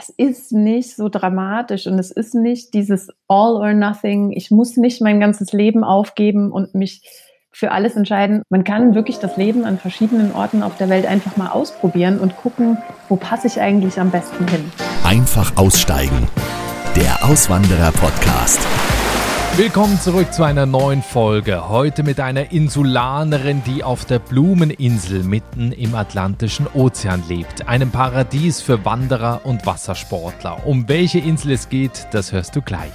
das ist nicht so dramatisch und es ist nicht dieses All or Nothing. Ich muss nicht mein ganzes Leben aufgeben und mich für alles entscheiden. Man kann wirklich das Leben an verschiedenen Orten auf der Welt einfach mal ausprobieren und gucken, wo passe ich eigentlich am besten hin. Einfach aussteigen. Der Auswanderer-Podcast. Willkommen zurück zu einer neuen Folge. Heute mit einer Insulanerin, die auf der Blumeninsel mitten im Atlantischen Ozean lebt. Einem Paradies für Wanderer und Wassersportler. Um welche Insel es geht, das hörst du gleich.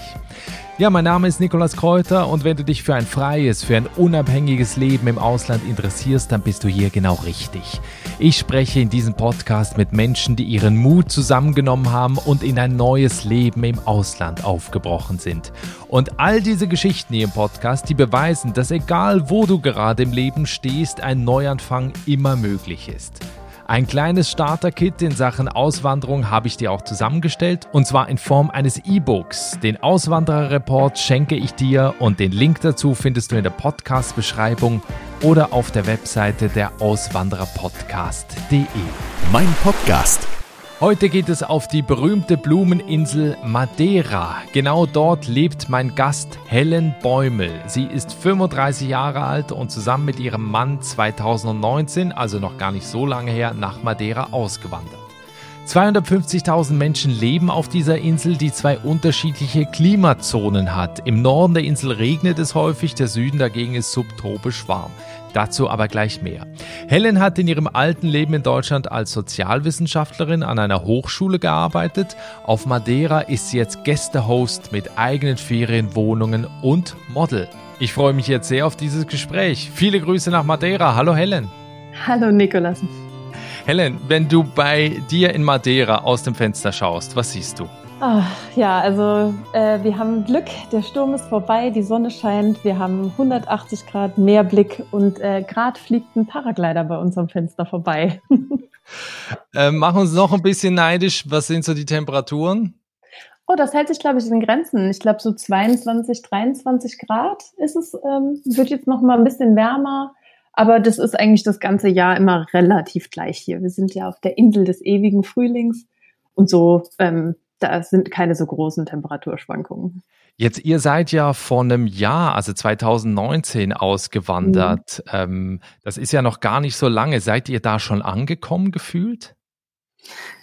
Ja, mein Name ist Nikolas Kräuter und wenn du dich für ein freies, für ein unabhängiges Leben im Ausland interessierst, dann bist du hier genau richtig. Ich spreche in diesem Podcast mit Menschen, die ihren Mut zusammengenommen haben und in ein neues Leben im Ausland aufgebrochen sind. Und all diese Geschichten hier im Podcast, die beweisen, dass egal wo du gerade im Leben stehst, ein Neuanfang immer möglich ist. Ein kleines Starter-Kit in Sachen Auswanderung habe ich dir auch zusammengestellt und zwar in Form eines E-Books. Den Auswanderer-Report schenke ich dir und den Link dazu findest du in der Podcast-Beschreibung oder auf der Webseite der Auswandererpodcast.de. Mein Podcast Heute geht es auf die berühmte Blumeninsel Madeira. Genau dort lebt mein Gast Helen Bäumel. Sie ist 35 Jahre alt und zusammen mit ihrem Mann 2019, also noch gar nicht so lange her, nach Madeira ausgewandert. 250.000 Menschen leben auf dieser Insel, die zwei unterschiedliche Klimazonen hat. Im Norden der Insel regnet es häufig, der Süden dagegen ist subtropisch warm. Dazu aber gleich mehr. Helen hat in ihrem alten Leben in Deutschland als Sozialwissenschaftlerin an einer Hochschule gearbeitet. Auf Madeira ist sie jetzt Gästehost mit eigenen Ferienwohnungen und Model. Ich freue mich jetzt sehr auf dieses Gespräch. Viele Grüße nach Madeira. Hallo Helen. Hallo Nikolas. Helen, wenn du bei dir in Madeira aus dem Fenster schaust, was siehst du? Ja, also äh, wir haben Glück, der Sturm ist vorbei, die Sonne scheint, wir haben 180 Grad Meerblick und äh, gerade fliegt ein Paraglider bei uns am Fenster vorbei. äh, mach uns noch ein bisschen neidisch, was sind so die Temperaturen? Oh, das hält sich, glaube ich, in Grenzen. Ich glaube, so 22, 23 Grad ist es. Ähm, wird jetzt noch mal ein bisschen wärmer. Aber das ist eigentlich das ganze Jahr immer relativ gleich hier. Wir sind ja auf der Insel des ewigen Frühlings. Und so ähm, da sind keine so großen Temperaturschwankungen. Jetzt, ihr seid ja vor einem Jahr, also 2019, ausgewandert. Mhm. Ähm, das ist ja noch gar nicht so lange. Seid ihr da schon angekommen gefühlt?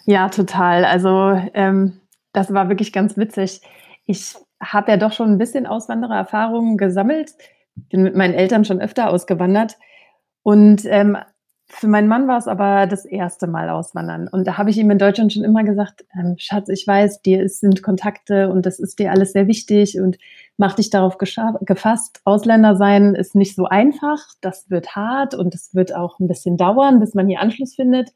Ja, total. Also ähm, das war wirklich ganz witzig. Ich habe ja doch schon ein bisschen Auswanderererfahrungen gesammelt. Bin mit meinen Eltern schon öfter ausgewandert. Und ähm, für meinen Mann war es aber das erste Mal auswandern. Und da habe ich ihm in Deutschland schon immer gesagt, ähm, Schatz, ich weiß, dir sind Kontakte und das ist dir alles sehr wichtig und mach dich darauf gefasst. Ausländer sein ist nicht so einfach. Das wird hart und es wird auch ein bisschen dauern, bis man hier Anschluss findet.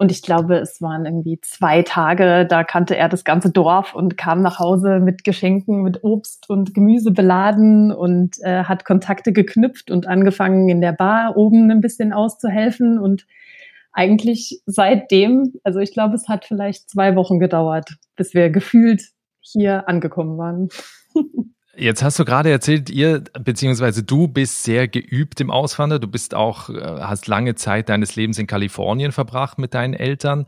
Und ich glaube, es waren irgendwie zwei Tage, da kannte er das ganze Dorf und kam nach Hause mit Geschenken, mit Obst und Gemüse beladen und äh, hat Kontakte geknüpft und angefangen in der Bar oben ein bisschen auszuhelfen. Und eigentlich seitdem, also ich glaube, es hat vielleicht zwei Wochen gedauert, bis wir gefühlt hier angekommen waren. Jetzt hast du gerade erzählt, ihr beziehungsweise du bist sehr geübt im Auswandern. Du bist auch, äh, hast lange Zeit deines Lebens in Kalifornien verbracht mit deinen Eltern.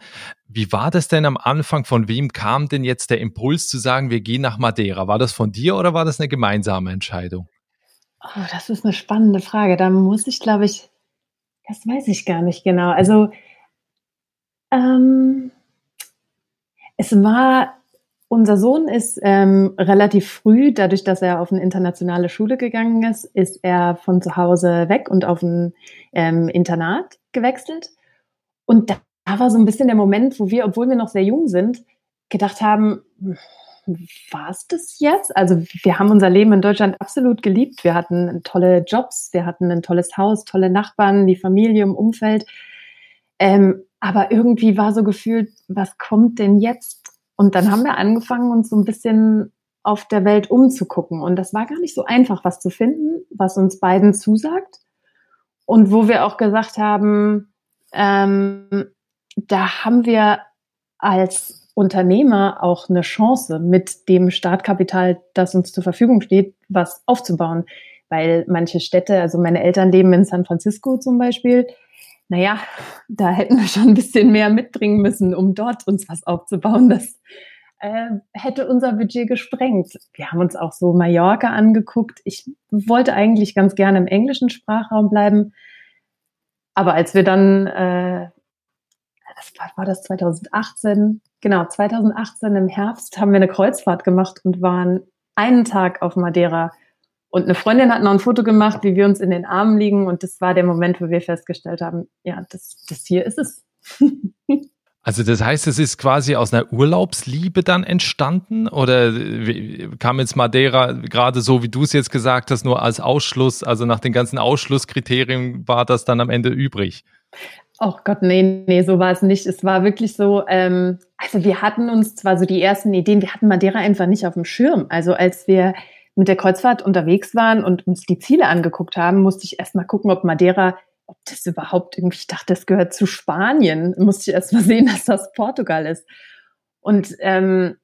Wie war das denn am Anfang? Von wem kam denn jetzt der Impuls zu sagen, wir gehen nach Madeira? War das von dir oder war das eine gemeinsame Entscheidung? Oh, das ist eine spannende Frage. Da muss ich, glaube ich, das weiß ich gar nicht genau. Also ähm, es war unser Sohn ist ähm, relativ früh, dadurch, dass er auf eine internationale Schule gegangen ist, ist er von zu Hause weg und auf ein ähm, Internat gewechselt. Und da war so ein bisschen der Moment, wo wir, obwohl wir noch sehr jung sind, gedacht haben, war es das jetzt? Also wir haben unser Leben in Deutschland absolut geliebt. Wir hatten tolle Jobs, wir hatten ein tolles Haus, tolle Nachbarn, die Familie im Umfeld. Ähm, aber irgendwie war so gefühlt, was kommt denn jetzt? Und dann haben wir angefangen, uns so ein bisschen auf der Welt umzugucken. Und das war gar nicht so einfach, was zu finden, was uns beiden zusagt. Und wo wir auch gesagt haben, ähm, da haben wir als Unternehmer auch eine Chance, mit dem Startkapital, das uns zur Verfügung steht, was aufzubauen. Weil manche Städte, also meine Eltern leben in San Francisco zum Beispiel, naja, da hätten wir schon ein bisschen mehr mitbringen müssen, um dort uns was aufzubauen. Das äh, hätte unser Budget gesprengt. Wir haben uns auch so Mallorca angeguckt. Ich wollte eigentlich ganz gerne im englischen Sprachraum bleiben. Aber als wir dann, äh, das war, war das 2018, genau, 2018 im Herbst haben wir eine Kreuzfahrt gemacht und waren einen Tag auf Madeira und eine Freundin hat noch ein Foto gemacht, wie wir uns in den Armen liegen. Und das war der Moment, wo wir festgestellt haben, ja, das, das hier ist es. Also das heißt, es ist quasi aus einer Urlaubsliebe dann entstanden oder kam jetzt Madeira gerade so, wie du es jetzt gesagt hast, nur als Ausschluss, also nach den ganzen Ausschlusskriterien war das dann am Ende übrig? Oh Gott, nee, nee, so war es nicht. Es war wirklich so, ähm, also wir hatten uns zwar so die ersten Ideen, wir hatten Madeira einfach nicht auf dem Schirm. Also als wir mit der Kreuzfahrt unterwegs waren und uns die Ziele angeguckt haben, musste ich erst mal gucken, ob Madeira, ob das überhaupt irgendwie, ich dachte, das gehört zu Spanien. Musste ich erst mal sehen, dass das Portugal ist. Und ähm,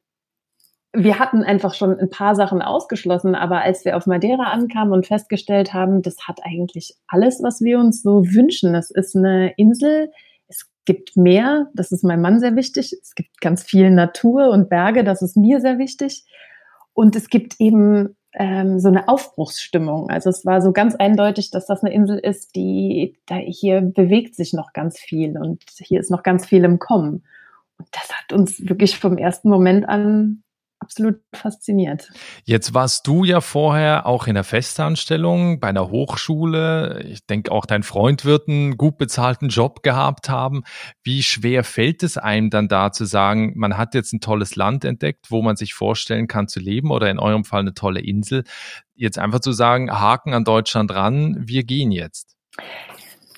wir hatten einfach schon ein paar Sachen ausgeschlossen, aber als wir auf Madeira ankamen und festgestellt haben, das hat eigentlich alles, was wir uns so wünschen. Das ist eine Insel, es gibt Meer, das ist meinem Mann sehr wichtig. Es gibt ganz viel Natur und Berge, das ist mir sehr wichtig. Und es gibt eben ähm, so eine Aufbruchsstimmung. Also es war so ganz eindeutig, dass das eine Insel ist, die da hier bewegt sich noch ganz viel und hier ist noch ganz viel im Kommen. Und das hat uns wirklich vom ersten Moment an absolut fasziniert. Jetzt warst du ja vorher auch in der Festanstellung bei einer Hochschule. Ich denke, auch dein Freund wird einen gut bezahlten Job gehabt haben. Wie schwer fällt es einem dann da zu sagen, man hat jetzt ein tolles Land entdeckt, wo man sich vorstellen kann zu leben oder in eurem Fall eine tolle Insel. Jetzt einfach zu sagen, Haken an Deutschland ran, wir gehen jetzt.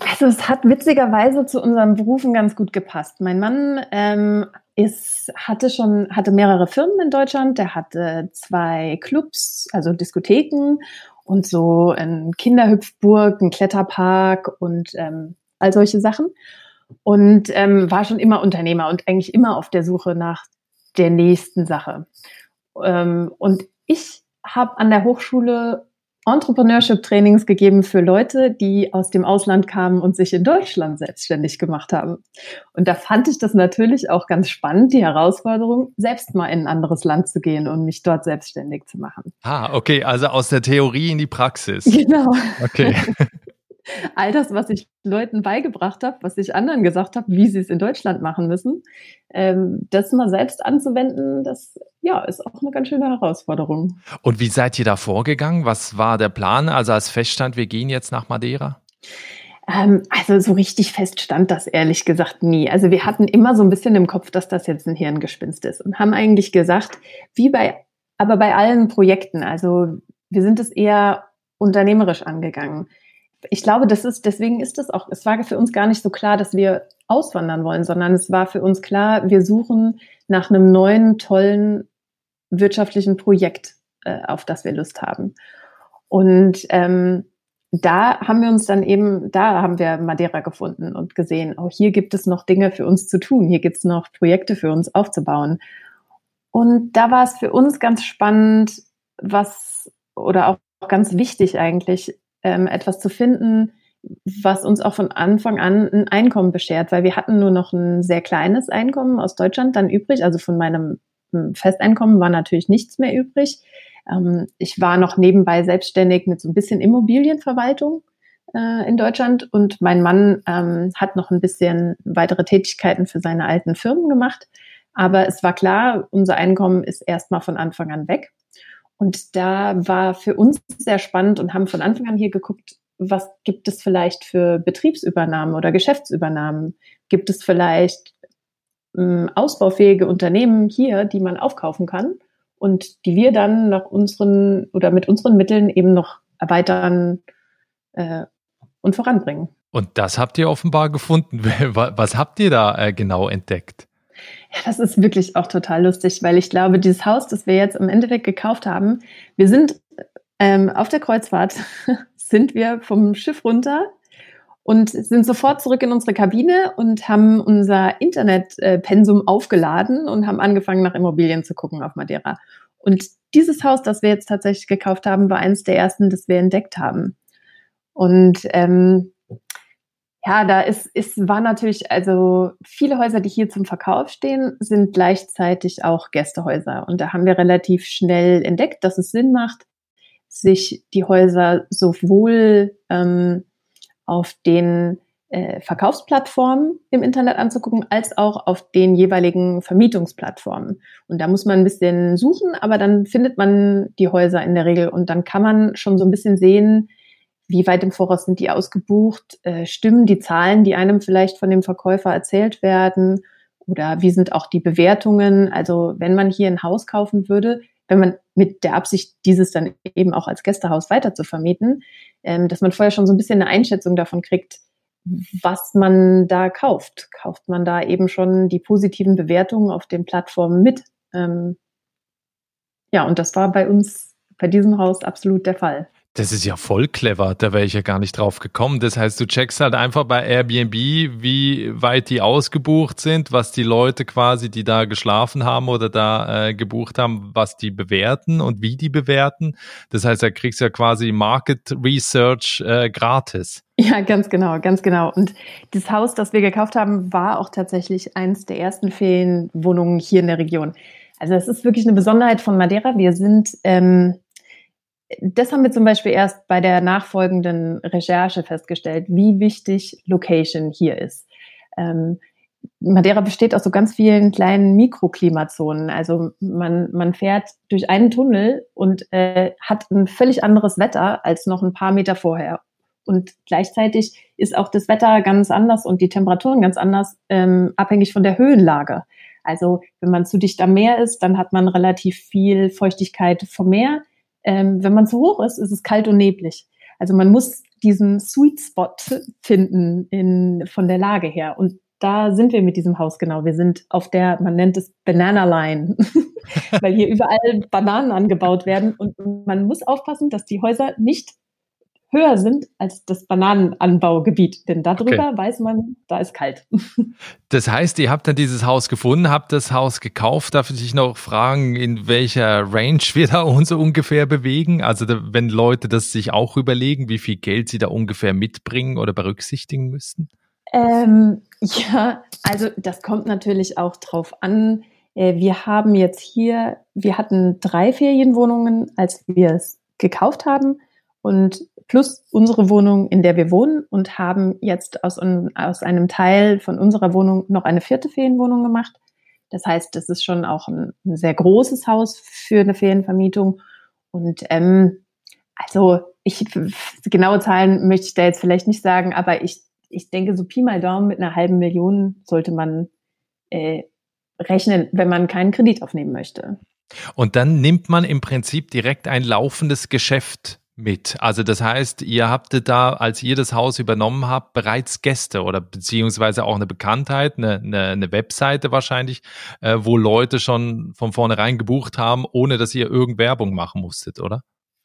Also es hat witzigerweise zu unseren Berufen ganz gut gepasst. Mein Mann ähm, ist, hatte schon, hatte mehrere Firmen in Deutschland. Der hatte zwei Clubs, also Diskotheken und so ein Kinderhüpfburg, ein Kletterpark und ähm, all solche Sachen. Und ähm, war schon immer Unternehmer und eigentlich immer auf der Suche nach der nächsten Sache. Ähm, und ich habe an der Hochschule Entrepreneurship-Trainings gegeben für Leute, die aus dem Ausland kamen und sich in Deutschland selbstständig gemacht haben. Und da fand ich das natürlich auch ganz spannend, die Herausforderung, selbst mal in ein anderes Land zu gehen und mich dort selbstständig zu machen. Ah, okay, also aus der Theorie in die Praxis. Genau. Okay. all das, was ich Leuten beigebracht habe, was ich anderen gesagt habe, wie sie es in Deutschland machen müssen, ähm, das mal selbst anzuwenden, das ja ist auch eine ganz schöne Herausforderung. Und wie seid ihr da vorgegangen? Was war der Plan? Also als feststand, wir gehen jetzt nach Madeira? Ähm, also so richtig fest stand das ehrlich gesagt nie. Also wir hatten immer so ein bisschen im Kopf, dass das jetzt ein Hirngespinst ist und haben eigentlich gesagt, wie bei, aber bei allen Projekten, also wir sind es eher unternehmerisch angegangen ich glaube, das ist, deswegen ist es auch, es war für uns gar nicht so klar, dass wir auswandern wollen, sondern es war für uns klar, wir suchen nach einem neuen, tollen wirtschaftlichen Projekt, äh, auf das wir Lust haben. Und ähm, da haben wir uns dann eben, da haben wir Madeira gefunden und gesehen, oh, hier gibt es noch Dinge für uns zu tun, hier gibt es noch Projekte für uns aufzubauen. Und da war es für uns ganz spannend, was oder auch ganz wichtig eigentlich, ähm, etwas zu finden, was uns auch von Anfang an ein Einkommen beschert, weil wir hatten nur noch ein sehr kleines Einkommen aus Deutschland dann übrig. Also von meinem hm, Festeinkommen war natürlich nichts mehr übrig. Ähm, ich war noch nebenbei selbstständig mit so ein bisschen Immobilienverwaltung äh, in Deutschland und mein Mann ähm, hat noch ein bisschen weitere Tätigkeiten für seine alten Firmen gemacht. Aber es war klar, unser Einkommen ist erstmal von Anfang an weg. Und da war für uns sehr spannend und haben von Anfang an hier geguckt, was gibt es vielleicht für Betriebsübernahmen oder Geschäftsübernahmen? Gibt es vielleicht ähm, ausbaufähige Unternehmen hier, die man aufkaufen kann und die wir dann nach unseren oder mit unseren Mitteln eben noch erweitern äh, und voranbringen? Und das habt ihr offenbar gefunden. Was habt ihr da äh, genau entdeckt? Ja, das ist wirklich auch total lustig, weil ich glaube, dieses Haus, das wir jetzt im Endeffekt gekauft haben, wir sind ähm, auf der Kreuzfahrt, sind wir vom Schiff runter und sind sofort zurück in unsere Kabine und haben unser Internetpensum aufgeladen und haben angefangen, nach Immobilien zu gucken auf Madeira. Und dieses Haus, das wir jetzt tatsächlich gekauft haben, war eines der ersten, das wir entdeckt haben. Und ähm, Ja, da ist, ist, war natürlich, also viele Häuser, die hier zum Verkauf stehen, sind gleichzeitig auch Gästehäuser. Und da haben wir relativ schnell entdeckt, dass es Sinn macht, sich die Häuser sowohl ähm, auf den äh, Verkaufsplattformen im Internet anzugucken, als auch auf den jeweiligen Vermietungsplattformen. Und da muss man ein bisschen suchen, aber dann findet man die Häuser in der Regel und dann kann man schon so ein bisschen sehen, wie weit im Voraus sind die ausgebucht, äh, stimmen die Zahlen, die einem vielleicht von dem Verkäufer erzählt werden oder wie sind auch die Bewertungen. Also wenn man hier ein Haus kaufen würde, wenn man mit der Absicht, dieses dann eben auch als Gästehaus weiter zu vermieten, ähm, dass man vorher schon so ein bisschen eine Einschätzung davon kriegt, was man da kauft. Kauft man da eben schon die positiven Bewertungen auf den Plattformen mit? Ähm, ja, und das war bei uns, bei diesem Haus absolut der Fall. Das ist ja voll clever, da wäre ich ja gar nicht drauf gekommen. Das heißt, du checkst halt einfach bei Airbnb, wie weit die ausgebucht sind, was die Leute quasi, die da geschlafen haben oder da äh, gebucht haben, was die bewerten und wie die bewerten. Das heißt, da kriegst du ja quasi Market Research äh, gratis. Ja, ganz genau, ganz genau. Und das Haus, das wir gekauft haben, war auch tatsächlich eins der ersten Ferienwohnungen hier in der Region. Also es ist wirklich eine Besonderheit von Madeira. Wir sind ähm, das haben wir zum Beispiel erst bei der nachfolgenden Recherche festgestellt, wie wichtig Location hier ist. Ähm, Madeira besteht aus so ganz vielen kleinen Mikroklimazonen. Also man, man fährt durch einen Tunnel und äh, hat ein völlig anderes Wetter als noch ein paar Meter vorher. Und gleichzeitig ist auch das Wetter ganz anders und die Temperaturen ganz anders, ähm, abhängig von der Höhenlage. Also wenn man zu dicht am Meer ist, dann hat man relativ viel Feuchtigkeit vom Meer ähm, wenn man zu hoch ist, ist es kalt und neblig. Also man muss diesen Sweet Spot finden in, von der Lage her. Und da sind wir mit diesem Haus genau. Wir sind auf der, man nennt es Banana Line, weil hier überall Bananen angebaut werden. Und man muss aufpassen, dass die Häuser nicht höher sind als das Bananenanbaugebiet. Denn darüber okay. weiß man, da ist kalt. Das heißt, ihr habt dann dieses Haus gefunden, habt das Haus gekauft. Darf ich noch fragen, in welcher Range wir da uns so ungefähr bewegen? Also wenn Leute das sich auch überlegen, wie viel Geld sie da ungefähr mitbringen oder berücksichtigen müssten? Ähm, ja, also das kommt natürlich auch drauf an. Äh, wir haben jetzt hier, wir hatten drei Ferienwohnungen, als wir es gekauft haben. Und plus unsere Wohnung, in der wir wohnen und haben jetzt aus, aus einem Teil von unserer Wohnung noch eine vierte Ferienwohnung gemacht. Das heißt, das ist schon auch ein, ein sehr großes Haus für eine Ferienvermietung. Und ähm, also ich genaue Zahlen möchte ich da jetzt vielleicht nicht sagen, aber ich, ich denke, so Pi mal Daumen mit einer halben Million sollte man äh, rechnen, wenn man keinen Kredit aufnehmen möchte. Und dann nimmt man im Prinzip direkt ein laufendes Geschäft mit. Also das heißt, ihr habt da, als ihr das Haus übernommen habt, bereits Gäste oder beziehungsweise auch eine Bekanntheit, eine, eine, eine Webseite wahrscheinlich, äh, wo Leute schon von vornherein gebucht haben, ohne dass ihr irgend Werbung machen musstet, oder?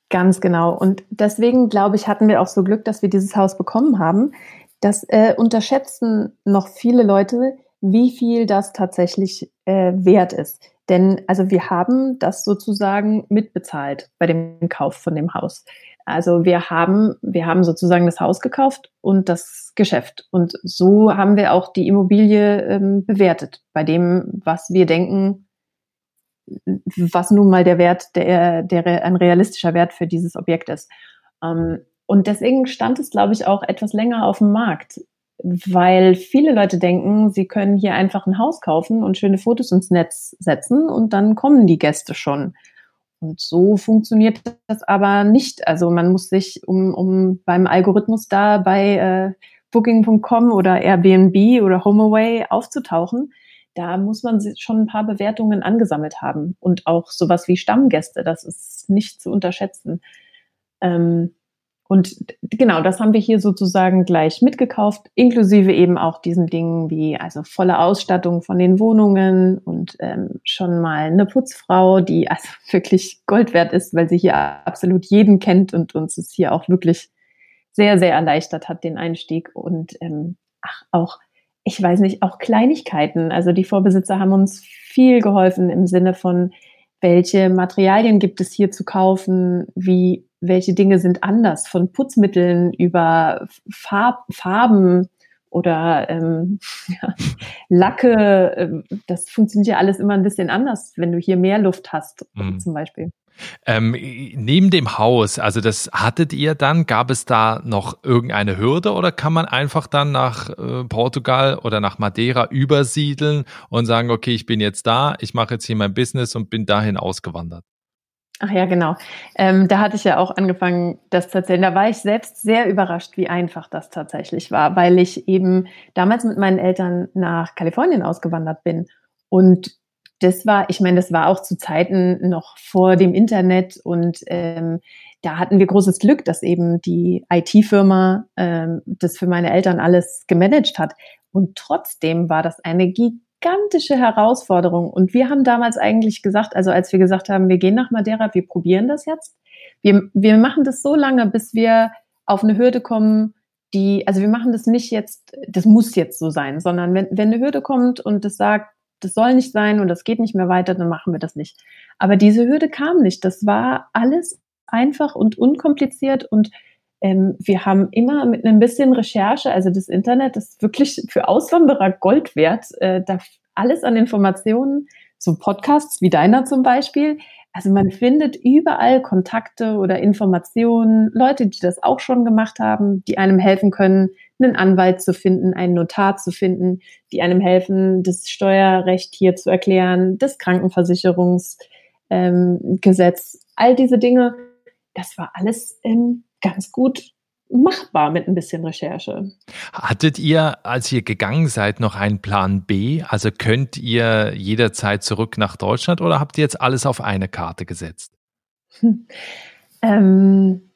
Ganz genau. Und deswegen, glaube ich, hatten wir auch so Glück, dass wir dieses Haus bekommen haben. Das äh, unterschätzen noch viele Leute, wie viel das tatsächlich äh, wert ist. Denn also wir haben das sozusagen mitbezahlt bei dem Kauf von dem Haus. Also wir haben, wir haben sozusagen das Haus gekauft und das Geschäft. Und so haben wir auch die Immobilie ähm, bewertet bei dem, was wir denken, was nun mal der Wert, der, der ein realistischer Wert für dieses Objekt ist. Ähm, und deswegen stand es, glaube ich, auch etwas länger auf dem Markt weil viele Leute denken, sie können hier einfach ein Haus kaufen und schöne Fotos ins Netz setzen und dann kommen die Gäste schon. Und so funktioniert das aber nicht. Also man muss sich, um, um beim Algorithmus da bei äh, Booking.com oder Airbnb oder HomeAway aufzutauchen, da muss man schon ein paar Bewertungen angesammelt haben und auch sowas wie Stammgäste. Das ist nicht zu unterschätzen. Ähm, und genau, das haben wir hier sozusagen gleich mitgekauft, inklusive eben auch diesen Dingen wie also volle Ausstattung von den Wohnungen und ähm, schon mal eine Putzfrau, die also wirklich Gold wert ist, weil sie hier absolut jeden kennt und uns es hier auch wirklich sehr, sehr erleichtert hat, den Einstieg. Und ähm, ach, auch, ich weiß nicht, auch Kleinigkeiten. Also die Vorbesitzer haben uns viel geholfen im Sinne von, welche Materialien gibt es hier zu kaufen, wie welche Dinge sind anders, von Putzmitteln über Farb, Farben oder ähm, ja, Lacke. Äh, das funktioniert ja alles immer ein bisschen anders, wenn du hier mehr Luft hast, mhm. zum Beispiel. Ähm, neben dem Haus, also das hattet ihr dann, gab es da noch irgendeine Hürde oder kann man einfach dann nach äh, Portugal oder nach Madeira übersiedeln und sagen, okay, ich bin jetzt da, ich mache jetzt hier mein Business und bin dahin ausgewandert? Ach ja, genau. Ähm, da hatte ich ja auch angefangen, das zu erzählen. Da war ich selbst sehr überrascht, wie einfach das tatsächlich war, weil ich eben damals mit meinen Eltern nach Kalifornien ausgewandert bin und das war, ich meine, das war auch zu Zeiten noch vor dem Internet und ähm, da hatten wir großes Glück, dass eben die IT-Firma ähm, das für meine Eltern alles gemanagt hat. Und trotzdem war das eine gigantische Herausforderung. Und wir haben damals eigentlich gesagt, also als wir gesagt haben, wir gehen nach Madeira, wir probieren das jetzt. Wir, wir machen das so lange, bis wir auf eine Hürde kommen, die, also wir machen das nicht jetzt, das muss jetzt so sein, sondern wenn, wenn eine Hürde kommt und das sagt, das soll nicht sein und das geht nicht mehr weiter, dann machen wir das nicht. Aber diese Hürde kam nicht. Das war alles einfach und unkompliziert und ähm, wir haben immer mit ein bisschen Recherche, also das Internet ist wirklich für Auswanderer Gold wert, äh, da alles an Informationen, so Podcasts wie deiner zum Beispiel. Also man findet überall Kontakte oder Informationen, Leute, die das auch schon gemacht haben, die einem helfen können, einen Anwalt zu finden, einen Notar zu finden, die einem helfen, das Steuerrecht hier zu erklären, das Krankenversicherungsgesetz, ähm, all diese Dinge. Das war alles ähm, ganz gut machbar mit ein bisschen Recherche. Hattet ihr, als ihr gegangen seid, noch einen Plan B? Also könnt ihr jederzeit zurück nach Deutschland oder habt ihr jetzt alles auf eine Karte gesetzt? Hm. Ähm,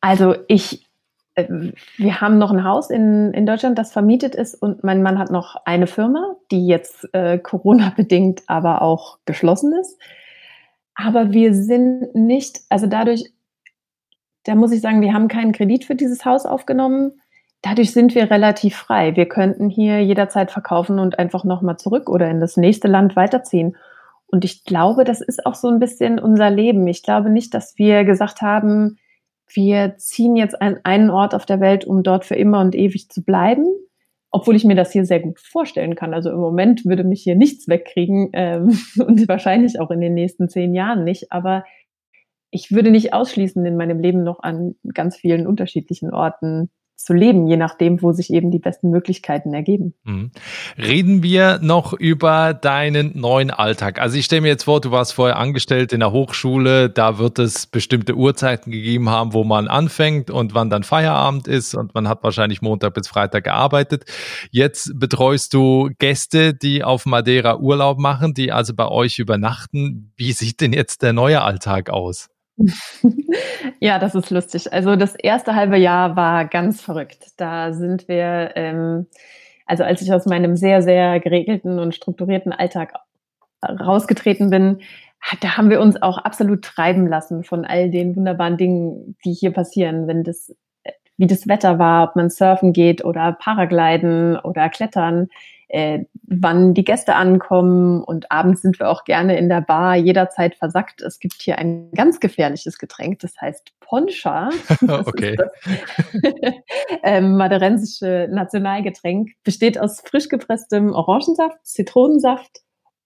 also ich wir haben noch ein Haus in, in Deutschland, das vermietet ist und mein Mann hat noch eine Firma, die jetzt äh, Corona-bedingt aber auch geschlossen ist. Aber wir sind nicht, also dadurch, da muss ich sagen, wir haben keinen Kredit für dieses Haus aufgenommen. Dadurch sind wir relativ frei. Wir könnten hier jederzeit verkaufen und einfach nochmal zurück oder in das nächste Land weiterziehen. Und ich glaube, das ist auch so ein bisschen unser Leben. Ich glaube nicht, dass wir gesagt haben, wir ziehen jetzt an einen Ort auf der Welt, um dort für immer und ewig zu bleiben. Obwohl ich mir das hier sehr gut vorstellen kann. Also im Moment würde mich hier nichts wegkriegen ähm, und wahrscheinlich auch in den nächsten zehn Jahren nicht. Aber ich würde nicht ausschließen, in meinem Leben noch an ganz vielen unterschiedlichen Orten zu leben, je nachdem, wo sich eben die besten Möglichkeiten ergeben. Mhm. Reden wir noch über deinen neuen Alltag. Also ich stelle mir jetzt vor, du warst vorher angestellt in der Hochschule, da wird es bestimmte Uhrzeiten gegeben haben, wo man anfängt und wann dann Feierabend ist und man hat wahrscheinlich Montag bis Freitag gearbeitet. Jetzt betreust du Gäste, die auf Madeira Urlaub machen, die also bei euch übernachten. Wie sieht denn jetzt der neue Alltag aus? ja, das ist lustig. Also das erste halbe Jahr war ganz verrückt. Da sind wir, ähm, also als ich aus meinem sehr, sehr geregelten und strukturierten Alltag rausgetreten bin, da haben wir uns auch absolut treiben lassen von all den wunderbaren Dingen, die hier passieren, wenn das, wie das Wetter war, ob man surfen geht oder Paragliden oder Klettern äh, wann die Gäste ankommen und abends sind wir auch gerne in der Bar jederzeit versackt. Es gibt hier ein ganz gefährliches Getränk, das heißt Poncha. okay. ähm, maderensische Nationalgetränk besteht aus frisch gepresstem Orangensaft, Zitronensaft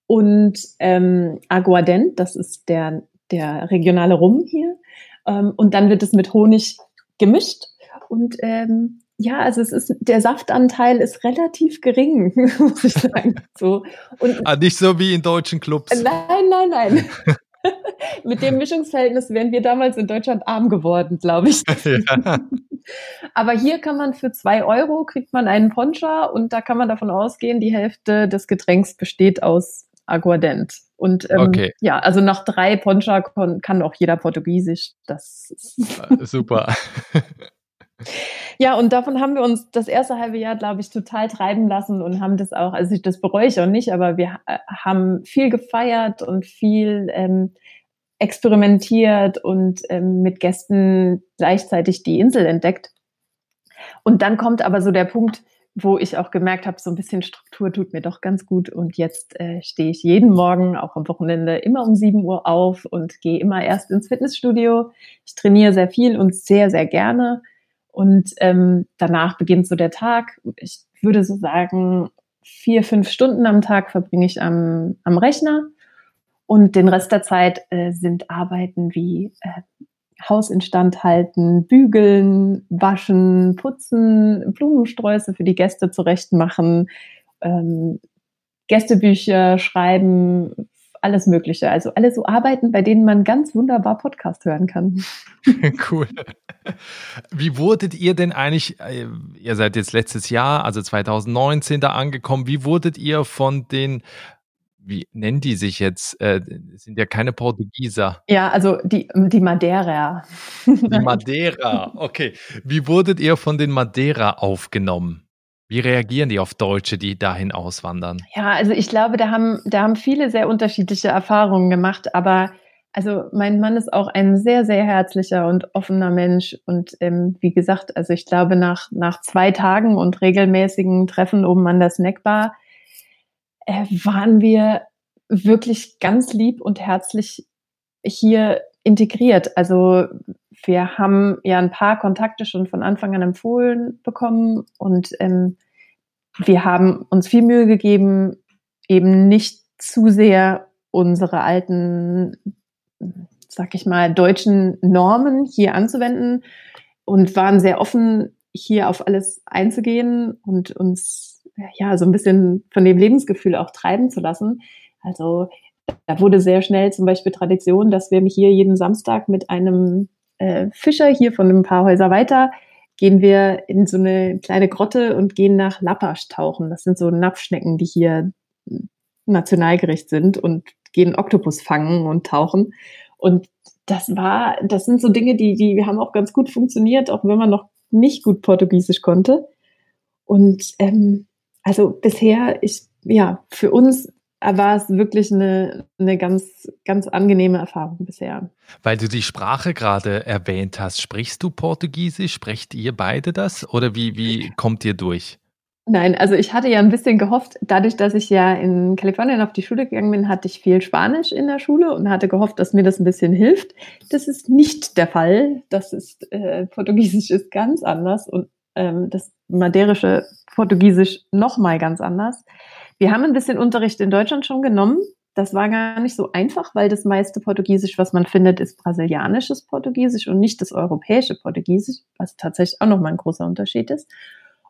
und ähm, Aguardent, das ist der, der regionale Rum hier. Ähm, und dann wird es mit Honig gemischt und ähm, ja, also es ist, der Saftanteil ist relativ gering, muss ich sagen. So. Und, ah, nicht so wie in deutschen Clubs. Nein, nein, nein. Mit dem Mischungsverhältnis wären wir damals in Deutschland arm geworden, glaube ich. Ja. Aber hier kann man für zwei Euro kriegt man einen Poncha und da kann man davon ausgehen, die Hälfte des Getränks besteht aus Aguardent. Und ähm, okay. ja, also nach drei Poncha kann auch jeder Portugiesisch. Das ist super. Ja, und davon haben wir uns das erste halbe Jahr, glaube ich, total treiben lassen und haben das auch, also ich, das bereue ich auch nicht, aber wir äh, haben viel gefeiert und viel ähm, experimentiert und ähm, mit Gästen gleichzeitig die Insel entdeckt. Und dann kommt aber so der Punkt, wo ich auch gemerkt habe, so ein bisschen Struktur tut mir doch ganz gut. Und jetzt äh, stehe ich jeden Morgen, auch am Wochenende, immer um 7 Uhr auf und gehe immer erst ins Fitnessstudio. Ich trainiere sehr viel und sehr, sehr gerne Und ähm, danach beginnt so der Tag. Ich würde so sagen, vier, fünf Stunden am Tag verbringe ich am, am Rechner. Und den Rest der Zeit äh, sind Arbeiten wie äh, Haus instand halten, bügeln, waschen, putzen, Blumensträuße für die Gäste zurechtmachen, ähm, Gästebücher schreiben, alles Mögliche. Also alle so Arbeiten, bei denen man ganz wunderbar Podcast hören kann. cool. Wie wurdet ihr denn eigentlich, äh, ihr seid jetzt letztes Jahr, also 2019 da angekommen, wie wurdet ihr von den wie nennen die sich jetzt? Äh, sind ja keine Portugieser. Ja, also die, die Madeira. Die Madeira, okay. Wie wurdet ihr von den Madeira aufgenommen? Wie reagieren die auf Deutsche, die dahin auswandern? Ja, also ich glaube, da haben, da haben viele sehr unterschiedliche Erfahrungen gemacht, aber also mein Mann ist auch ein sehr, sehr herzlicher und offener Mensch. Und ähm, wie gesagt, also ich glaube, nach, nach zwei Tagen und regelmäßigen Treffen oben an der Snackbar äh, waren wir wirklich ganz lieb und herzlich hier integriert. Also wir haben ja ein paar Kontakte schon von Anfang an empfohlen bekommen und ähm, wir haben uns viel Mühe gegeben, eben nicht zu sehr unsere alten, sag ich mal, deutschen Normen hier anzuwenden und waren sehr offen, hier auf alles einzugehen und uns ja, so ein bisschen von dem Lebensgefühl auch treiben zu lassen. Also da wurde sehr schnell zum Beispiel Tradition, dass wir hier jeden Samstag mit einem äh, Fischer hier von ein paar Häuser weiter gehen wir in so eine kleine Grotte und gehen nach Lappasch tauchen. Das sind so Napfschnecken, die hier Nationalgericht sind und gehen Oktopus fangen und tauchen. Und das war, das sind so Dinge, die, die haben auch ganz gut funktioniert, auch wenn man noch nicht gut Portugiesisch konnte. Und ähm, also bisher, ich, ja, für uns war es wirklich eine, eine ganz, ganz angenehme Erfahrung bisher. Weil du die Sprache gerade erwähnt hast, sprichst du Portugiesisch? Sprecht ihr beide das oder wie, wie kommt ihr durch? Nein, also ich hatte ja ein bisschen gehofft, dadurch, dass ich ja in Kalifornien auf die Schule gegangen bin, hatte ich viel Spanisch in der Schule und hatte gehofft, dass mir das ein bisschen hilft. Das ist nicht der Fall. Das ist äh, Portugiesisch ist ganz anders und ähm, das madeirische Portugiesisch nochmal ganz anders. Wir haben ein bisschen Unterricht in Deutschland schon genommen. Das war gar nicht so einfach, weil das meiste Portugiesisch, was man findet, ist brasilianisches Portugiesisch und nicht das europäische Portugiesisch, was tatsächlich auch nochmal ein großer Unterschied ist.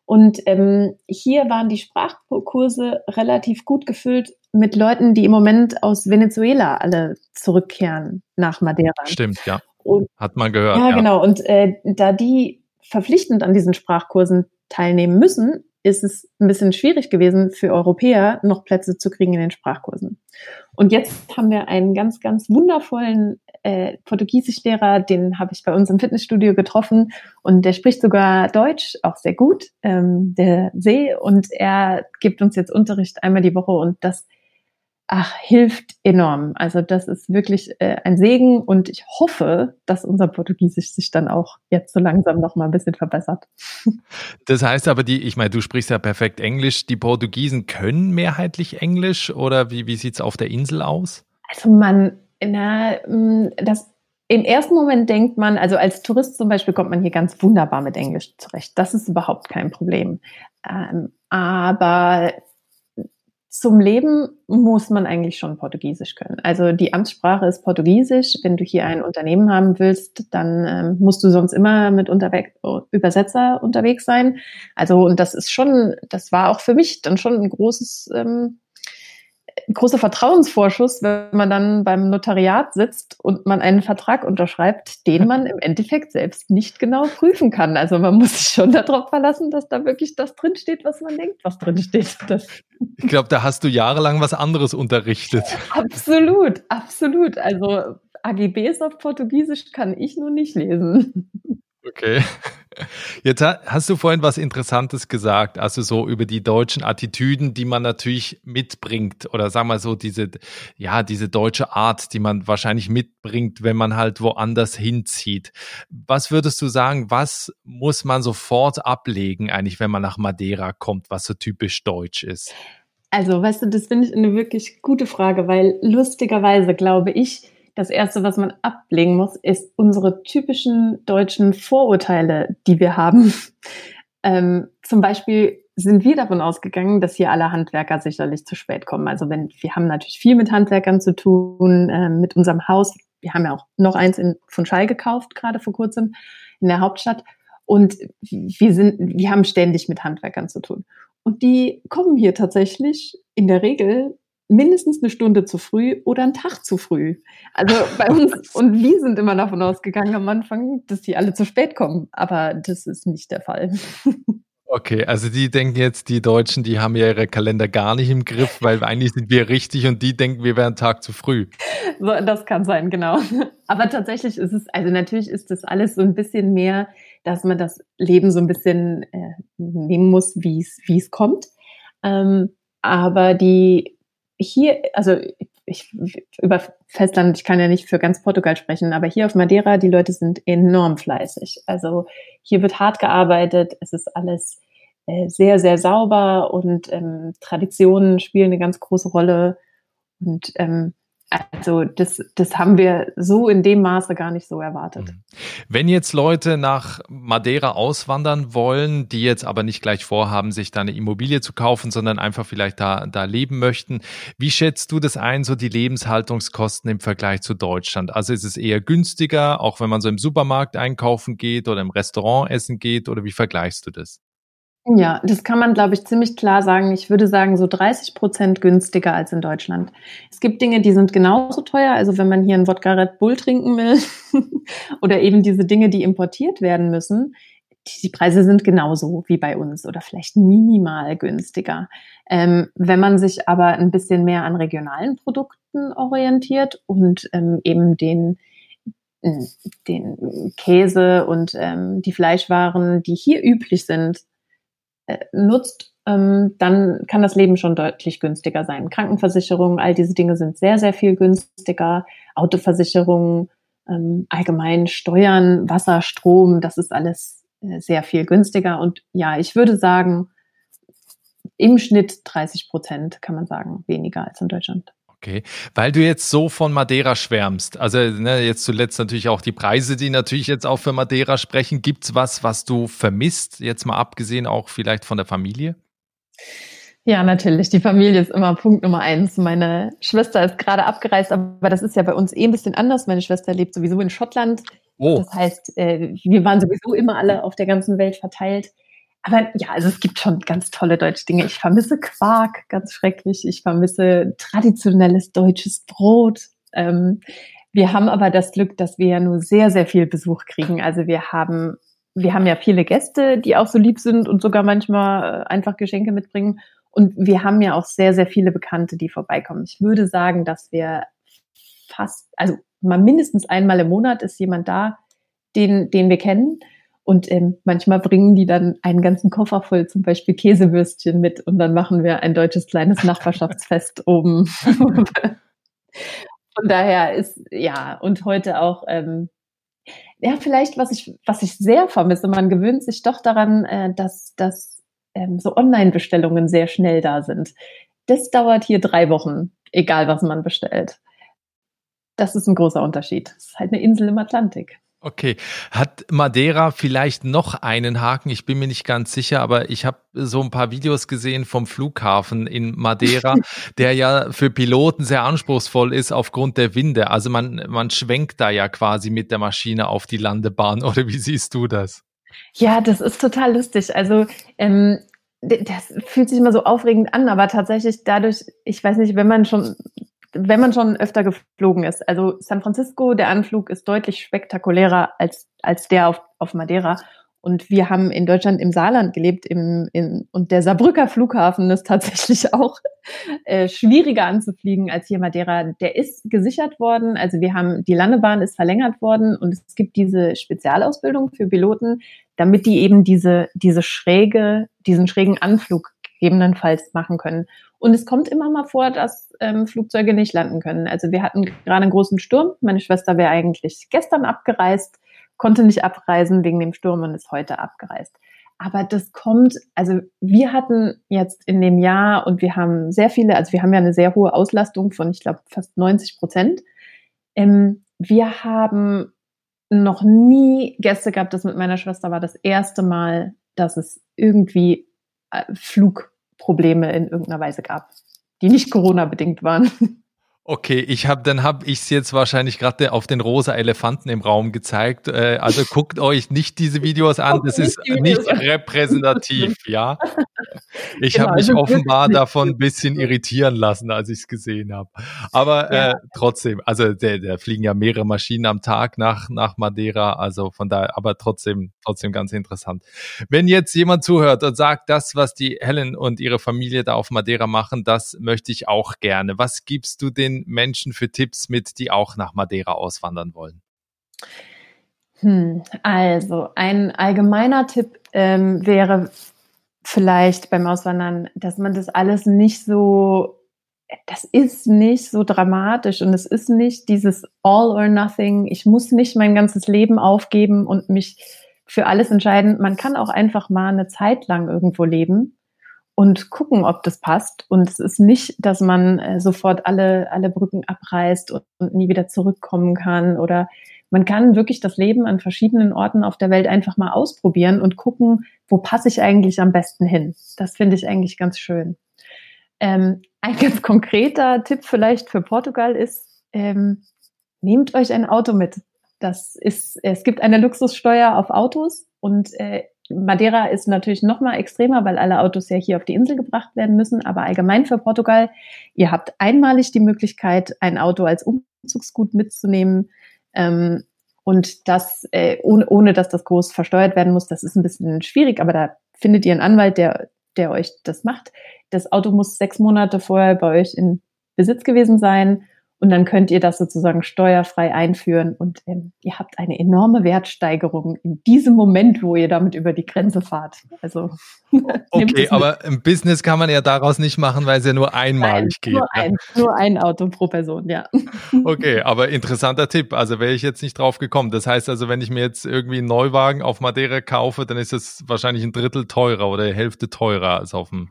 Und ähm, hier waren die Sprachkurse relativ gut gefüllt mit Leuten, die im Moment aus Venezuela alle zurückkehren nach Madeira. Stimmt, ja. Und, Hat man gehört. Ja, ja. genau. Und äh, da die verpflichtend an diesen Sprachkursen teilnehmen müssen, ist es ein bisschen schwierig gewesen für Europäer, noch Plätze zu kriegen in den Sprachkursen. Und jetzt haben wir einen ganz, ganz wundervollen äh, Portugiesischlehrer, den habe ich bei uns im Fitnessstudio getroffen. Und der spricht sogar Deutsch, auch sehr gut, ähm, der See, und er gibt uns jetzt Unterricht einmal die Woche. Und das ach, hilft enorm. Also das ist wirklich äh, ein Segen und ich hoffe, dass unser Portugiesisch sich dann auch jetzt so langsam noch mal ein bisschen verbessert. Das heißt aber, die, ich meine, du sprichst ja perfekt Englisch. Die Portugiesen können mehrheitlich Englisch oder wie, wie sieht's auf der Insel aus? Also man, na, mm, das im ersten Moment denkt man, also als Tourist zum Beispiel kommt man hier ganz wunderbar mit Englisch zurecht. Das ist überhaupt kein Problem. Ähm, aber zum Leben muss man eigentlich schon Portugiesisch können. Also die Amtssprache ist Portugiesisch. Wenn du hier ein Unternehmen haben willst, dann ähm, musst du sonst immer mit Unterwe Übersetzer unterwegs sein. Also und das ist schon, das war auch für mich dann schon ein großes ähm, großer Vertrauensvorschuss, wenn man dann beim Notariat sitzt und man einen Vertrag unterschreibt, den man im Endeffekt selbst nicht genau prüfen kann. Also man muss sich schon darauf verlassen, dass da wirklich das drinsteht, was man denkt, was drinsteht. Das ich glaube, da hast du jahrelang was anderes unterrichtet. Absolut, absolut. Also AGBs auf Portugiesisch kann ich nur nicht lesen. Okay. Jetzt hast du vorhin was Interessantes gesagt, also so über die deutschen Attitüden, die man natürlich mitbringt oder sagen wir so diese, ja, diese deutsche Art, die man wahrscheinlich mitbringt, wenn man halt woanders hinzieht. Was würdest du sagen, was muss man sofort ablegen eigentlich, wenn man nach Madeira kommt, was so typisch deutsch ist? Also, weißt du, das finde ich eine wirklich gute Frage, weil lustigerweise glaube ich, das Erste, was man ablegen muss, ist unsere typischen deutschen Vorurteile, die wir haben. Ähm, zum Beispiel sind wir davon ausgegangen, dass hier alle Handwerker sicherlich zu spät kommen. Also wenn wir haben natürlich viel mit Handwerkern zu tun, äh, mit unserem Haus. Wir haben ja auch noch eins in, von Schall gekauft, gerade vor kurzem in der Hauptstadt. Und wir sind, wir haben ständig mit Handwerkern zu tun. Und die kommen hier tatsächlich in der Regel mindestens eine Stunde zu früh oder einen Tag zu früh. Also bei uns, und wir sind immer davon ausgegangen am Anfang, dass die alle zu spät kommen. Aber das ist nicht der Fall. Okay, also die denken jetzt, die Deutschen, die haben ja ihre Kalender gar nicht im Griff, weil eigentlich sind wir richtig und die denken, wir wären einen Tag zu früh. So, das kann sein, genau. Aber tatsächlich ist es, also natürlich ist das alles so ein bisschen mehr, dass man das Leben so ein bisschen äh, nehmen muss, wie es wie es kommt. Ähm, aber die hier, also ich, über Festland, ich kann ja nicht für ganz Portugal sprechen, aber hier auf Madeira, die Leute sind enorm fleißig. Also hier wird hart gearbeitet, es ist alles äh, sehr, sehr sauber und ähm, Traditionen spielen eine ganz große Rolle. Und ähm, also das, das haben wir so in dem Maße gar nicht so erwartet. Mhm. Wenn jetzt Leute nach Madeira auswandern wollen, die jetzt aber nicht gleich vorhaben, sich da eine Immobilie zu kaufen, sondern einfach vielleicht da, da leben möchten, wie schätzt du das ein, so die Lebenshaltungskosten im Vergleich zu Deutschland? Also ist es eher günstiger, auch wenn man so im Supermarkt einkaufen geht oder im Restaurant essen geht oder wie vergleichst du das? Ja, das kann man, glaube ich, ziemlich klar sagen. Ich würde sagen, so 30 Prozent günstiger als in Deutschland. Es gibt Dinge, die sind genauso teuer. Also wenn man hier ein Wodka Red Bull trinken will oder eben diese Dinge, die importiert werden müssen, die Preise sind genauso wie bei uns oder vielleicht minimal günstiger. Ähm, wenn man sich aber ein bisschen mehr an regionalen Produkten orientiert und ähm, eben den den Käse und ähm, die Fleischwaren, die hier üblich sind, nutzt, ähm, dann kann das Leben schon deutlich günstiger sein. Krankenversicherung, all diese Dinge sind sehr, sehr viel günstiger. Autoversicherung, ähm, allgemein Steuern, Wasser, Strom, das ist alles äh, sehr viel günstiger. Und ja, ich würde sagen, im Schnitt 30 Prozent kann man sagen, weniger als in Deutschland. Okay, weil du jetzt so von Madeira schwärmst, also ne, jetzt zuletzt natürlich auch die Preise, die natürlich jetzt auch für Madeira sprechen. Gibt's was, was du vermisst, jetzt mal abgesehen auch vielleicht von der Familie? Ja, natürlich. Die Familie ist immer Punkt Nummer eins. Meine Schwester ist gerade abgereist, aber das ist ja bei uns eh ein bisschen anders. Meine Schwester lebt sowieso in Schottland. Oh. Das heißt, äh, wir waren sowieso immer alle auf der ganzen Welt verteilt. Aber ja, also es gibt schon ganz tolle deutsche Dinge. Ich vermisse Quark, ganz schrecklich. Ich vermisse traditionelles deutsches Brot. Ähm, wir haben aber das Glück, dass wir ja nur sehr, sehr viel Besuch kriegen. Also wir haben, wir haben ja viele Gäste, die auch so lieb sind und sogar manchmal äh, einfach Geschenke mitbringen. Und wir haben ja auch sehr, sehr viele Bekannte, die vorbeikommen. Ich würde sagen, dass wir fast, also mal mindestens einmal im Monat ist jemand da, den, den wir kennen. Und ähm, manchmal bringen die dann einen ganzen Koffer voll zum Beispiel Käsewürstchen mit und dann machen wir ein deutsches kleines Nachbarschaftsfest oben. Von daher ist, ja, und heute auch, ähm, ja, vielleicht, was ich, was ich sehr vermisse, man gewöhnt sich doch daran, äh, dass, dass ähm, so Online-Bestellungen sehr schnell da sind. Das dauert hier drei Wochen, egal was man bestellt. Das ist ein großer Unterschied. Es ist halt eine Insel im Atlantik. Okay. Hat Madeira vielleicht noch einen Haken? Ich bin mir nicht ganz sicher, aber ich habe so ein paar Videos gesehen vom Flughafen in Madeira, der ja für Piloten sehr anspruchsvoll ist aufgrund der Winde. Also man, man schwenkt da ja quasi mit der Maschine auf die Landebahn. Oder wie siehst du das? Ja, das ist total lustig. Also ähm, das fühlt sich immer so aufregend an, aber tatsächlich dadurch, ich weiß nicht, wenn man schon wenn man schon öfter geflogen ist. Also San Francisco, der Anflug ist deutlich spektakulärer als, als der auf, auf Madeira. Und wir haben in Deutschland im Saarland gelebt im, in, und der Saarbrücker Flughafen ist tatsächlich auch äh, schwieriger anzufliegen als hier Madeira. Der ist gesichert worden. Also wir haben, die Landebahn ist verlängert worden und es gibt diese Spezialausbildung für Piloten, damit die eben diese, diese schräge, diesen schrägen Anflug gegebenenfalls machen können. Und es kommt immer mal vor, dass ähm, Flugzeuge nicht landen können. Also wir hatten gerade einen großen Sturm. Meine Schwester wäre eigentlich gestern abgereist, konnte nicht abreisen wegen dem Sturm und ist heute abgereist. Aber das kommt, also wir hatten jetzt in dem Jahr und wir haben sehr viele, also wir haben ja eine sehr hohe Auslastung von, ich glaube, fast 90 Prozent. Ähm, wir haben noch nie Gäste gehabt, das mit meiner Schwester war das erste Mal, dass es irgendwie äh, Flugprobleme in irgendeiner Weise gab, die nicht Corona-bedingt waren. Okay, ich habe dann habe ich es jetzt wahrscheinlich gerade auf den rosa Elefanten im Raum gezeigt. Äh, also guckt euch nicht diese Videos an, das ist nicht repräsentativ, ja. Ich genau, habe mich also offenbar davon ein bisschen irritieren lassen, als ich es gesehen habe. Aber ja. äh, trotzdem, also da, da fliegen ja mehrere Maschinen am Tag nach nach Madeira, also von daher, aber trotzdem trotzdem ganz interessant. Wenn jetzt jemand zuhört und sagt, das, was die Helen und ihre Familie da auf Madeira machen, das möchte ich auch gerne. Was gibst du den Menschen für Tipps mit, die auch nach Madeira auswandern wollen? Hm, also ein allgemeiner Tipp ähm, wäre vielleicht beim Auswandern, dass man das alles nicht so, das ist nicht so dramatisch und es ist nicht dieses All or Nothing. Ich muss nicht mein ganzes Leben aufgeben und mich für alles entscheiden. Man kann auch einfach mal eine Zeit lang irgendwo leben und gucken, ob das passt. Und es ist nicht, dass man äh, sofort alle, alle Brücken abreißt und, und, nie wieder zurückkommen kann. Oder man kann wirklich das Leben an verschiedenen Orten auf der Welt einfach mal ausprobieren und gucken, wo passe ich eigentlich am besten hin. Das finde ich eigentlich ganz schön. Ähm, ein ganz konkreter Tipp vielleicht für Portugal ist, ähm, nehmt euch ein Auto mit. Das ist, es gibt eine Luxussteuer auf Autos und äh, Madeira ist natürlich noch mal extremer, weil alle Autos ja hier auf die Insel gebracht werden müssen. Aber allgemein für Portugal, ihr habt einmalig die Möglichkeit, ein Auto als Umzugsgut mitzunehmen. Ähm, und das, äh, ohne, ohne dass das groß versteuert werden muss, das ist ein bisschen schwierig, aber da findet ihr einen Anwalt, der, der euch das macht. Das Auto muss sechs Monate vorher bei euch in Besitz gewesen sein und dann könnt ihr das sozusagen steuerfrei einführen und ähm, ihr habt eine enorme Wertsteigerung in diesem Moment, wo ihr damit über die Grenze fahrt. Also okay, aber im Business kann man ja daraus nicht machen, weil es ja nur einmalig Nein, geht. Nur ein, nur ein Auto pro Person, ja. Okay, aber interessanter Tipp. Also wäre ich jetzt nicht drauf gekommen. Das heißt also, wenn ich mir jetzt irgendwie einen Neuwagen auf Madeira kaufe, dann ist es wahrscheinlich ein Drittel teurer oder die Hälfte teurer als auf dem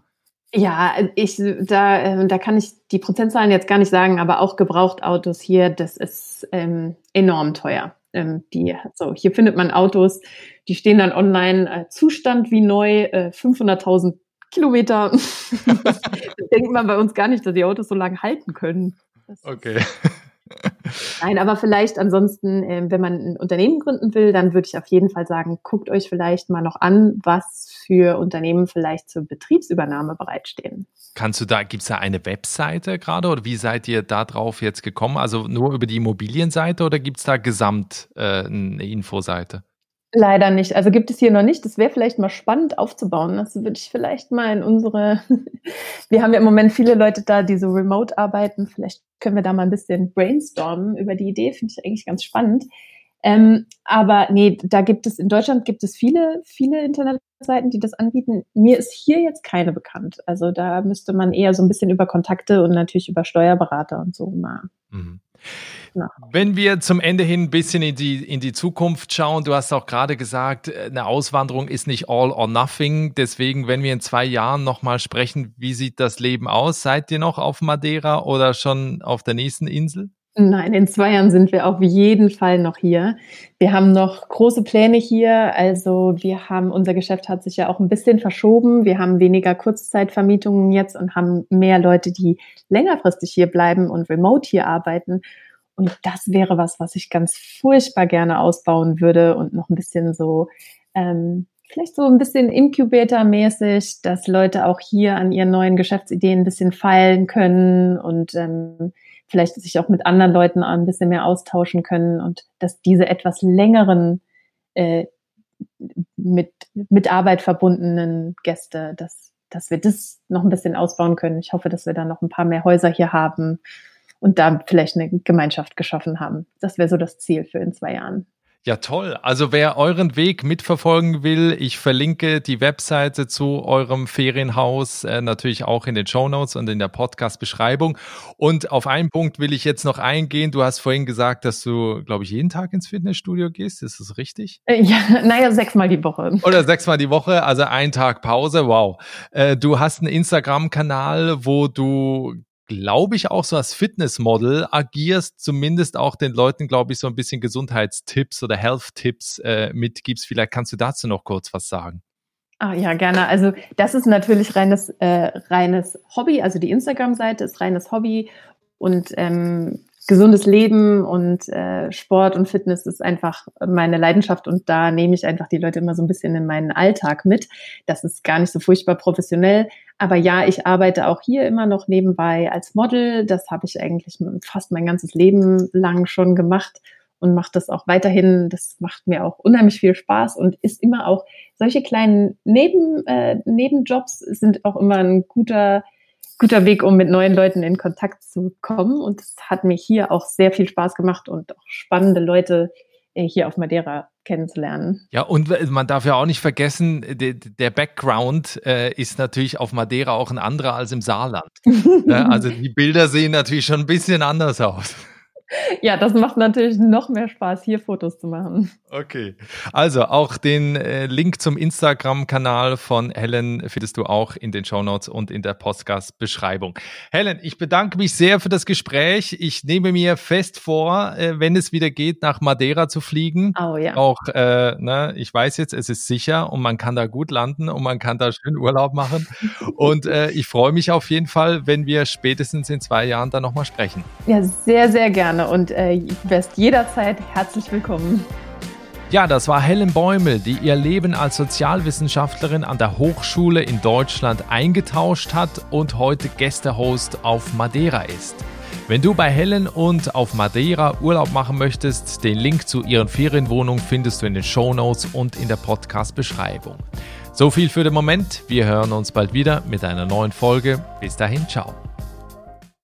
ja, ich, da, äh, da kann ich die Prozentzahlen jetzt gar nicht sagen, aber auch Gebrauchtautos hier, das ist ähm, enorm teuer. Ähm, die, so, hier findet man Autos, die stehen dann online, äh, Zustand wie neu, äh, 500.000 Kilometer. das denkt man bei uns gar nicht, dass die Autos so lange halten können. Das okay. Nein, aber vielleicht ansonsten, äh, wenn man ein Unternehmen gründen will, dann würde ich auf jeden Fall sagen, guckt euch vielleicht mal noch an, was für Unternehmen vielleicht zur Betriebsübernahme bereitstehen. Kannst du da, gibt es da eine Webseite gerade oder wie seid ihr da drauf jetzt gekommen? Also nur über die Immobilienseite oder gibt es da gesamt äh, eine Infoseite? Leider nicht. Also gibt es hier noch nicht. Das wäre vielleicht mal spannend aufzubauen. Das würde ich vielleicht mal in unsere. wir haben ja im Moment viele Leute da, die so remote arbeiten. Vielleicht können wir da mal ein bisschen brainstormen über die Idee. Finde ich eigentlich ganz spannend. Ähm, aber nee, da gibt es in Deutschland gibt es viele, viele Internetseiten, die das anbieten. Mir ist hier jetzt keine bekannt. Also da müsste man eher so ein bisschen über Kontakte und natürlich über Steuerberater und so mal. Mhm. Wenn wir zum Ende hin ein bisschen in die, in die Zukunft schauen, du hast auch gerade gesagt, eine Auswanderung ist nicht all or nothing. Deswegen, wenn wir in zwei Jahren nochmal sprechen, wie sieht das Leben aus? Seid ihr noch auf Madeira oder schon auf der nächsten Insel? Nein, in zwei Jahren sind wir auf jeden Fall noch hier. Wir haben noch große Pläne hier. Also wir haben, unser Geschäft hat sich ja auch ein bisschen verschoben. Wir haben weniger Kurzzeitvermietungen jetzt und haben mehr Leute, die längerfristig hier bleiben und remote hier arbeiten. Und das wäre was, was ich ganz furchtbar gerne ausbauen würde und noch ein bisschen so, ähm, vielleicht so ein bisschen Incubator-mäßig, dass Leute auch hier an ihren neuen Geschäftsideen ein bisschen feilen können und ähm, vielleicht sich auch mit anderen Leuten ein bisschen mehr austauschen können und dass diese etwas längeren äh, mit, mit Arbeit verbundenen Gäste, dass, dass wir das noch ein bisschen ausbauen können. Ich hoffe, dass wir da noch ein paar mehr Häuser hier haben und da vielleicht eine Gemeinschaft geschaffen haben. Das wäre so das Ziel für in zwei Jahren. Ja, toll. Also wer euren Weg mitverfolgen will, ich verlinke die Webseite zu eurem Ferienhaus äh, natürlich auch in den Show Notes und in der Podcast-Beschreibung. Und auf einen Punkt will ich jetzt noch eingehen. Du hast vorhin gesagt, dass du, glaube ich, jeden Tag ins Fitnessstudio gehst. Ist das richtig? Äh, ja, naja, sechsmal die Woche. Oder sechsmal die Woche, also ein Tag Pause. Wow. Äh, du hast einen Instagram-Kanal, wo du glaube ich, auch so als Fitnessmodel agierst, zumindest auch den Leuten, glaube ich, so ein bisschen Gesundheitstipps oder Health-Tipps äh, mitgibst. Vielleicht kannst du dazu noch kurz was sagen. Ah, ja, gerne. Also das ist natürlich reines, äh, reines Hobby. Also die Instagram-Seite ist reines Hobby und ähm, gesundes Leben und äh, Sport und Fitness ist einfach meine Leidenschaft und da nehme ich einfach die Leute immer so ein bisschen in meinen Alltag mit. Das ist gar nicht so furchtbar professionell, aber ja, ich arbeite auch hier immer noch nebenbei als Model. Das habe ich eigentlich fast mein ganzes Leben lang schon gemacht und mache das auch weiterhin. Das macht mir auch unheimlich viel Spaß und ist immer auch solche kleinen Neben, äh, Nebenjobs sind auch immer ein guter guter Weg, um mit neuen Leuten in Kontakt zu kommen. Und es hat mir hier auch sehr viel Spaß gemacht und auch spannende Leute äh, hier auf Madeira kennenzulernen. Ja, und man darf ja auch nicht vergessen, der Background äh, ist natürlich auf Madeira auch ein anderer als im Saarland. also die Bilder sehen natürlich schon ein bisschen anders aus ja, das macht natürlich noch mehr Spaß, hier Fotos zu machen. Okay. Also auch den äh, Link zum Instagram-Kanal von Helen findest du auch in den Show Notes und in der Podcast-Beschreibung. Helen, ich bedanke mich sehr für das Gespräch. Ich nehme mir fest vor, äh, wenn es wieder geht, nach Madeira zu fliegen. Oh ja. Auch, äh, ne, ich weiß jetzt, es ist sicher und man kann da gut landen und man kann da schön Urlaub machen. und äh, ich freue mich auf jeden Fall, wenn wir spätestens in zwei Jahren dann nochmal sprechen. Ja, sehr, sehr gerne und äh, wärst jederzeit herzlich willkommen. Ja, das war Helen Bäumel, die ihr Leben als Sozialwissenschaftlerin an der Hochschule in Deutschland eingetauscht hat und heute Gästehost auf Madeira ist. Wenn du bei Helen und auf Madeira Urlaub machen möchtest, den Link zu ihren Ferienwohnungen findest du in den Show Notes und in der Podcast-Beschreibung. So viel für den Moment. Wir hören uns bald wieder mit einer neuen Folge. Bis dahin, ciao.